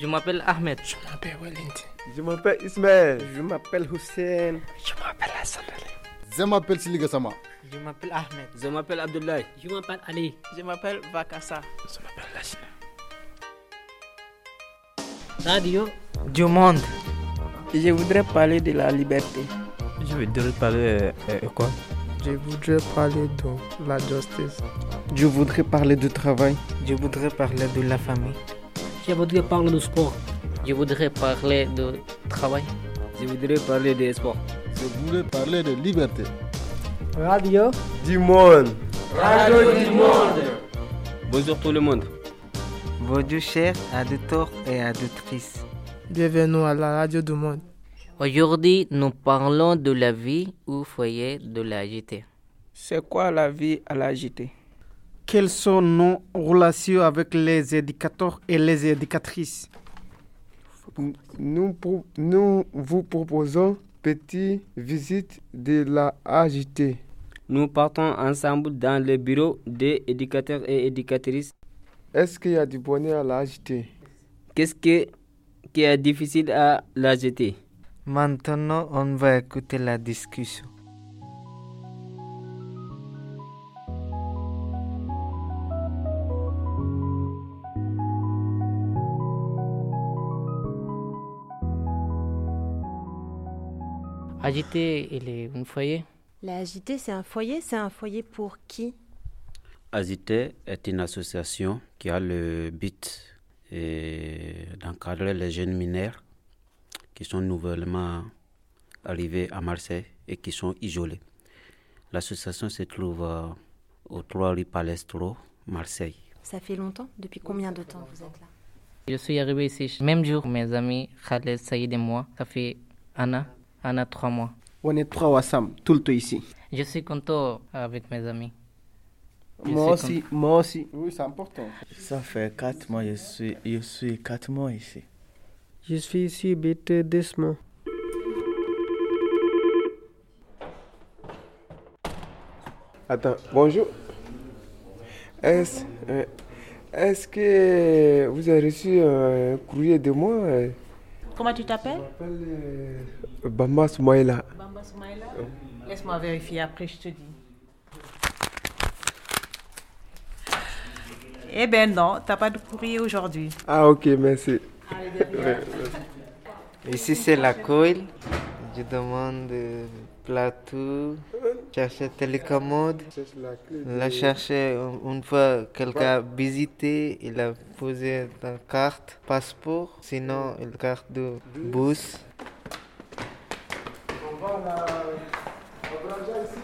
Je m'appelle Ahmed. Je m'appelle Walid. Je m'appelle Ismaël. Je m'appelle Hussein. Je m'appelle Hassan Je m'appelle Siliga Sama. Je m'appelle Ahmed. Je m'appelle Abdoulaye. Je m'appelle Ali. Je m'appelle Vakassa. Je m'appelle Lachina. Radio du monde. Je voudrais parler de la liberté. Je voudrais parler euh, quoi Je voudrais parler de la justice. Je voudrais parler du travail. Je voudrais parler de la famille. Je voudrais parler du sport. Je voudrais parler de travail. Je voudrais parler des sports. Je voudrais parler de liberté. Radio du monde. Radio du monde. Bonjour tout le monde. Bonjour chers auditeurs et auditrices. Bienvenue à la radio du monde. Aujourd'hui, nous parlons de la vie au foyer de la JT. C'est quoi la vie à la JT Quelles sont nos relations avec les éducateurs et les éducatrices? Nous, nous vous proposons petite visite de la AJT. Nous partons ensemble dans le bureau des éducateurs et éducatrices. Est-ce qu'il y a du bonheur à la AJT Qu'est-ce que, qui est difficile à la JT Maintenant, on va écouter la discussion. Agité, il est un foyer? La Agité, c'est un foyer. C'est un foyer pour qui? Agité est une association qui a le but d'encadrer les jeunes mineurs qui sont nouvellement arrivés à Marseille et qui sont isolés. L'association se trouve au 3 rue Palestro, Marseille. Ça fait longtemps? Depuis combien de temps vous êtes là? Je suis arrivé ici, même jour, mes amis Khaled, Saïd et moi. Ça fait un an, un an, trois mois. On est trois Wassam, tout le temps ici. Je suis content avec mes amis. Je moi aussi, content. moi aussi. Oui, c'est important. Ça fait quatre mois, je suis, je suis quatre mois ici. Je suis ici, bête deux mois. Attends, bonjour. Est-ce euh, est que vous avez reçu un courrier de moi Comment tu t'appelles? Je m'appelle euh, Bamba Soumaïla. Bamba Soumaïla Laisse-moi vérifier, après je te dis. Eh ben non, t'as pas de courrier aujourd'hui. Ah ok, merci. Allez, Ici c'est la coil. Je demande plateau, chercher télécommande. La chercher une fois quelqu'un a visité, il a posé la carte, passeport, sinon une carte de bus. On va la... ici.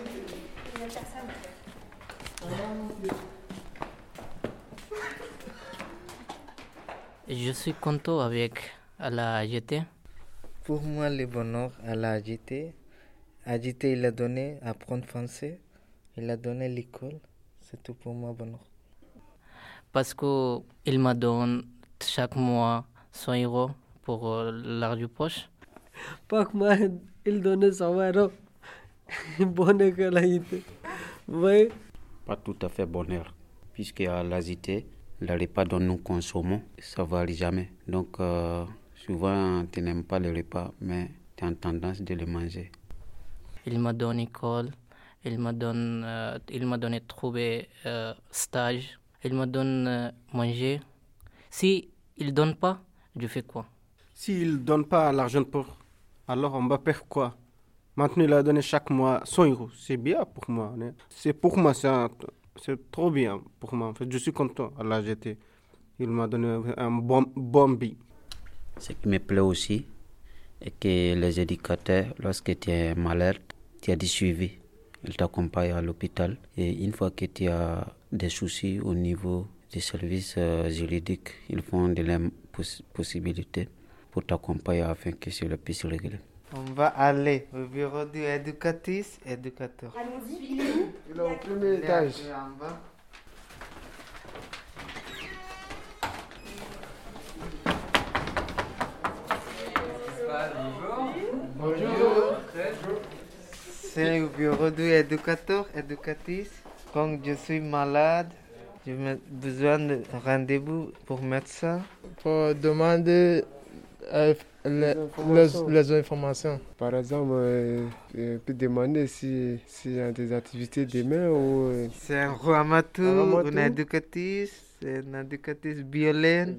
Je suis content avec la AGT. Pour moi, le bonheur à la AGT, AGT, il a donné apprendre français, il a donné l'école, c'est tout pour moi bonheur. Parce qu'il m'a donné chaque mois 100 euros pour l'argent du poche. Chaque mois, il donnait 100 euros. bonheur que l'AGT. Oui. Pas tout à fait bonheur, puisque à l'AGT, le repas dont nous consommons, ça ne varie jamais. Donc, euh, souvent, tu n'aimes pas le repas, mais tu as tendance de le manger. Il m'a donné école, il m'a donné, euh, il m'a donné trouver euh, stage, il m'a donné euh, manger. Si il donne pas, je fais quoi? S'il ne donne pas l'argent pour, alors on va faire quoi? Maintenant, il a donné chaque mois 100 euros. C'est bien pour moi. C'est pour moi, c'est c'est trop bien pour moi. En fait, je suis content à la GT. Il m'a donné un bon, bon billet. Ce qui me plaît aussi est que les éducateurs, lorsque tu es malade, tu as du suivi. Ils t'accompagnent à l'hôpital. Et une fois que tu as des soucis au niveau des services juridiques, ils font de la poss possibilité pour t'accompagner afin que cela puisse régler. On va aller au bureau du éducatrice, éducateur. Allons-y, il est au premier étage. Bonjour. C'est au bureau du éducateur, éducatrice. Quand je suis malade, j'ai besoin de rendez-vous pour médecin. pour demander euh, les, informations. les- les informations. Par exemple, euh, je peux demander si- s'il y a des activités demain ou. euh, C'est un Ruamatu. une éducatrice, c'est une éducatrice violaine.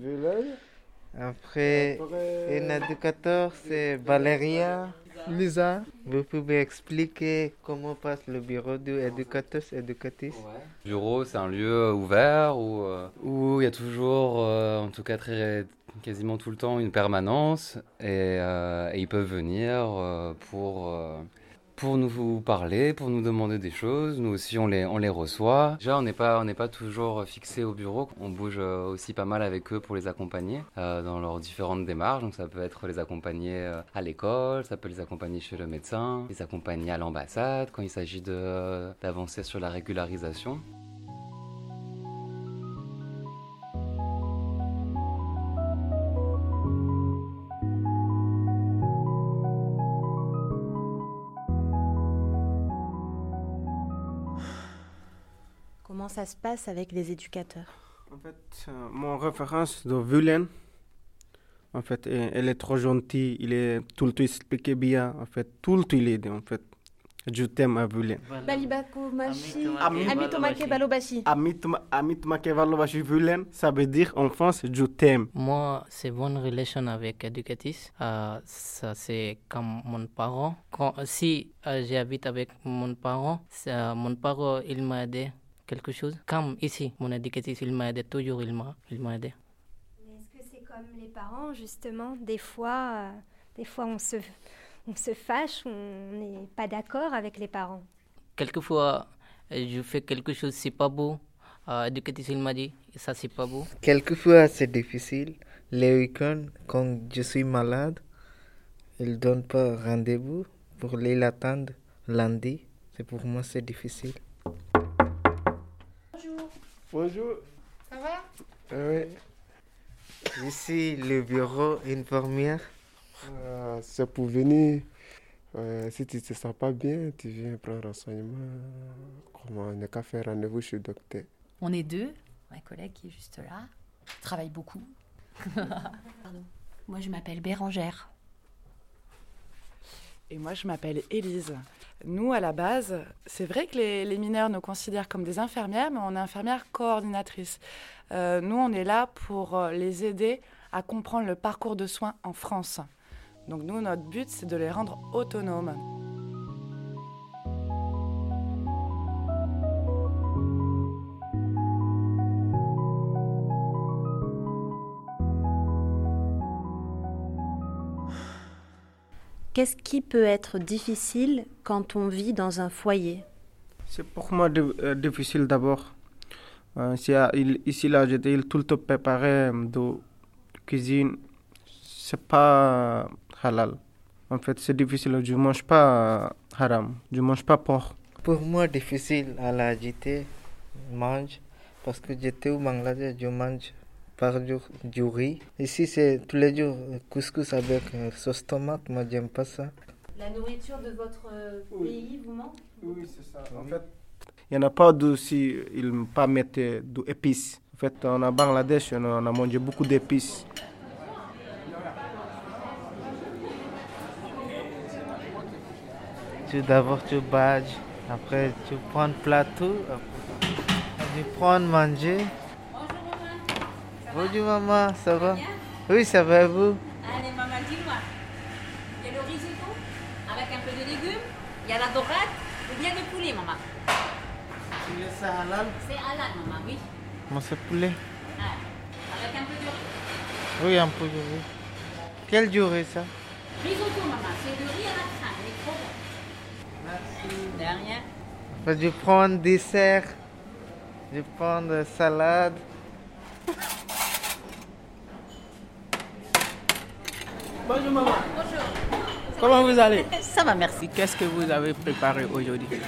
Après, Après- un éducateur, c'est Valéria. Lisa. Vous pouvez expliquer comment passe le bureau du éducateur, éducatrice Bureau, c'est un lieu ouvert où, euh, où il y a toujours, euh, en tout cas très, quasiment tout le temps, une permanence et, euh, et ils peuvent venir pour, pour nous parler, pour nous demander des choses. Nous aussi, on les, on les reçoit. Déjà, on n'est pas, pas toujours fixé au bureau. On bouge euh, aussi pas mal avec eux pour les accompagner euh, dans leurs différentes démarches. Donc, ça peut être les accompagner euh, à l'école, ça peut les accompagner chez le médecin, les accompagner à l'ambassade quand il s'agit d'avancer sur la régularisation. Se passe avec les éducateurs En fait, euh, mon référence de Vulen, en fait, euh, elle est trop gentille, il est tout le temps expliqué bien, en fait, tout le temps il est, en fait. Je t'aime à Vulen. Balibako Machi, Ami- Amitomake Balobashi. Kevalovach Vulen, ça veut dire en France, je t'aime. Moi, c'est bonne relation avec éducatrice. Euh, ça, c'est comme mon parent. Quand, si euh, j'habite avec mon parent, ça, mon parent, il m'a aidé quelque chose. Comme ici, mon éducatrice, il m'a aidé toujours, il m'a, il m'a aidé. Est-ce que c'est comme les parents, justement Des fois, euh, des fois on, se, on se fâche, on n'est pas d'accord avec les parents? Quelquefois, euh, je fais quelque chose, c'est pas beau. Euh, éducatrice, il m'a dit, ça, c'est pas beau. Quelquefois, c'est difficile. Les week-ends, quand je suis malade, ils ne donnent pas rendez-vous pour les l'attendre lundi. C'est pour moi, c'est difficile. Bonjour. Ça va? Oui. Ici, le bureau infirmière. Euh, c'est pour venir. euh, si tu ne te sens pas bien, tu viens prendre renseignement. Comment on n'a qu'à faire rendez-vous chez le docteur. On est deux, ma collègue qui est juste là, qui travaille beaucoup. Pardon. Moi, je m'appelle Bérangère. Et moi, je m'appelle Élise. Nous, à la base, c'est vrai que les, mineurs nous considèrent comme des infirmières, mais on est infirmières coordinatrices. Euh, nous, on est là pour euh, les aider à comprendre le parcours de soins en France. Donc nous, notre but, c'est de les rendre autonomes. Qu'est-ce qui peut être difficile quand on vit dans un foyer? C'est pour moi euh, difficile d'abord. Euh, il- ici, là, j'étais tout le temps préparé euh, de cuisine. C'est pas halal. En fait, c'est difficile. Je mange pas haram. Je mange pas porc. Pour moi, difficile à l'agiter, mange, parce que j'étais au Bangladesh, je mange par jour du riz. Ici, c'est tous les jours euh, couscous avec euh, sauce tomate, moi, j'aime pas ça. La nourriture de votre pays vous manque Oui, c'est ça. En fait, il n'y en a pas de si ils ne pas mettre d'épices. En fait, on a Bangladesh, on a, on a mangé beaucoup d'épices. Tu d'abord tu badges, après tu prends le plateau, après tu prends manger. Bonjour maman, ça va? Oui, ça va et vous? Allez, maman, dis-moi. Il y a le risotto avec un peu de légumes, il y a la dorade ou bien le poulet, maman. C'est halal? C'est halal, maman, oui. Moi, c'est poulet. Ah, avec un peu de riz. Oui, un peu de riz. Quelle durée ça? Risotto, maman, c'est le riz à la crème, il est trop bon. Merci. De rien. Après, je prends un dessert, je prends de salade. Bonjour maman. Bonjour. Comment vous allez? Ça va, merci. Qu'est-ce que vous avez préparé aujourd'hui?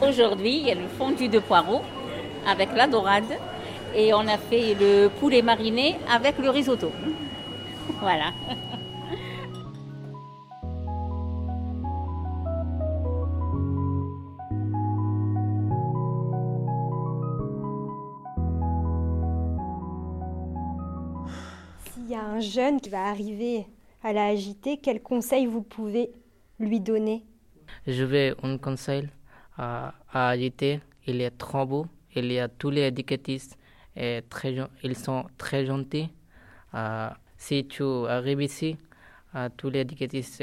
Aujourd'hui, il y a le fondu de poireau avec la dorade et on a fait le poulet mariné avec le risotto. Voilà. S'il y a un jeune qui va arriver à la agiter, quels conseils vous pouvez lui donner? Je vais un conseil à, à agiter. Il est trop beau. Il y a tous les éducatifs. Et très, ils sont très gentils. Euh, si tu arrives ici, euh, tous les éducatifs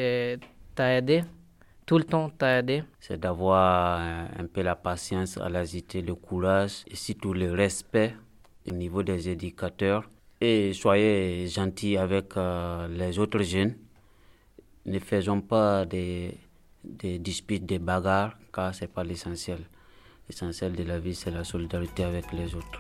t'ont aidé. Tout le temps t'ont aidé. C'est d'avoir un, peu la patience à l'agiter, le courage et surtout le respect au niveau des éducateurs. Et soyez gentils avec euh, les autres jeunes. Ne faisons pas des, des disputes, des bagarres, car ce n'est pas l'essentiel. L'essentiel de la vie, c'est la solidarité avec les autres.